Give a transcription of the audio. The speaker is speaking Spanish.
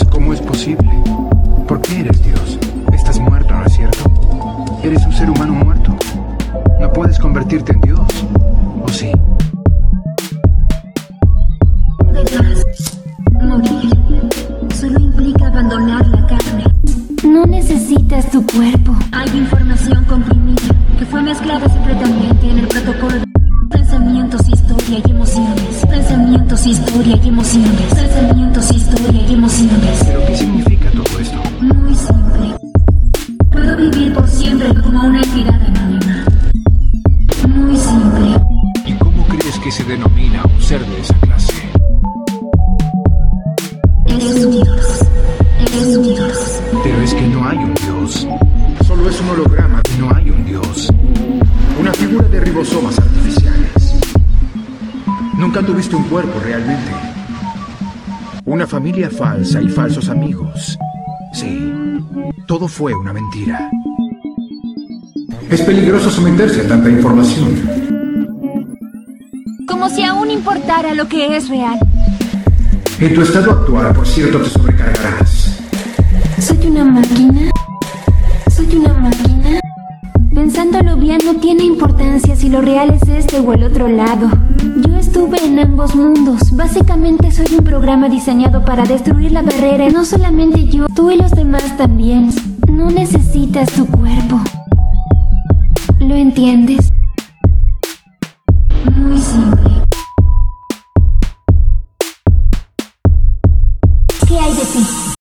Dios, ¿cómo es posible? ¿Por qué eres Dios? Estás muerto, ¿no es cierto? Eres un ser humano muerto. No puedes convertirte en Dios, ¿o sí? Morir solo implica abandonar la carne. No necesitas tu cuerpo. Hay información comprimida que fue mezclada emociones. Pensamientos, historia y emociones. ¿Pero qué significa todo esto? Muy simple. Puedo vivir por siempre como una entidad anónima. Muy simple. ¿Y cómo crees que se denomina un ser de esa clase? Es un dios. Es un dios. Pero es que no hay un dios. Solo es un holograma no hay un dios. Una figura de ribosomas artificiales. Nunca tuviste un cuerpo realmente. Una familia falsa y falsos amigos. Sí, todo fue una mentira. Es peligroso someterse a tanta información. Como si aún importara lo que es real. En tu estado actual, por cierto, te sobrecargarás. ¿Soy una máquina? ¿Soy una máquina? Pensándolo bien no tiene importancia si lo real es este o el otro lado. Yo estuve en ambos mundos. Básicamente soy un programa diseñado para destruir la barrera. No solamente yo, tú y los demás también. No necesitas tu cuerpo. ¿Lo entiendes? Muy simple. ¿Qué hay de ti?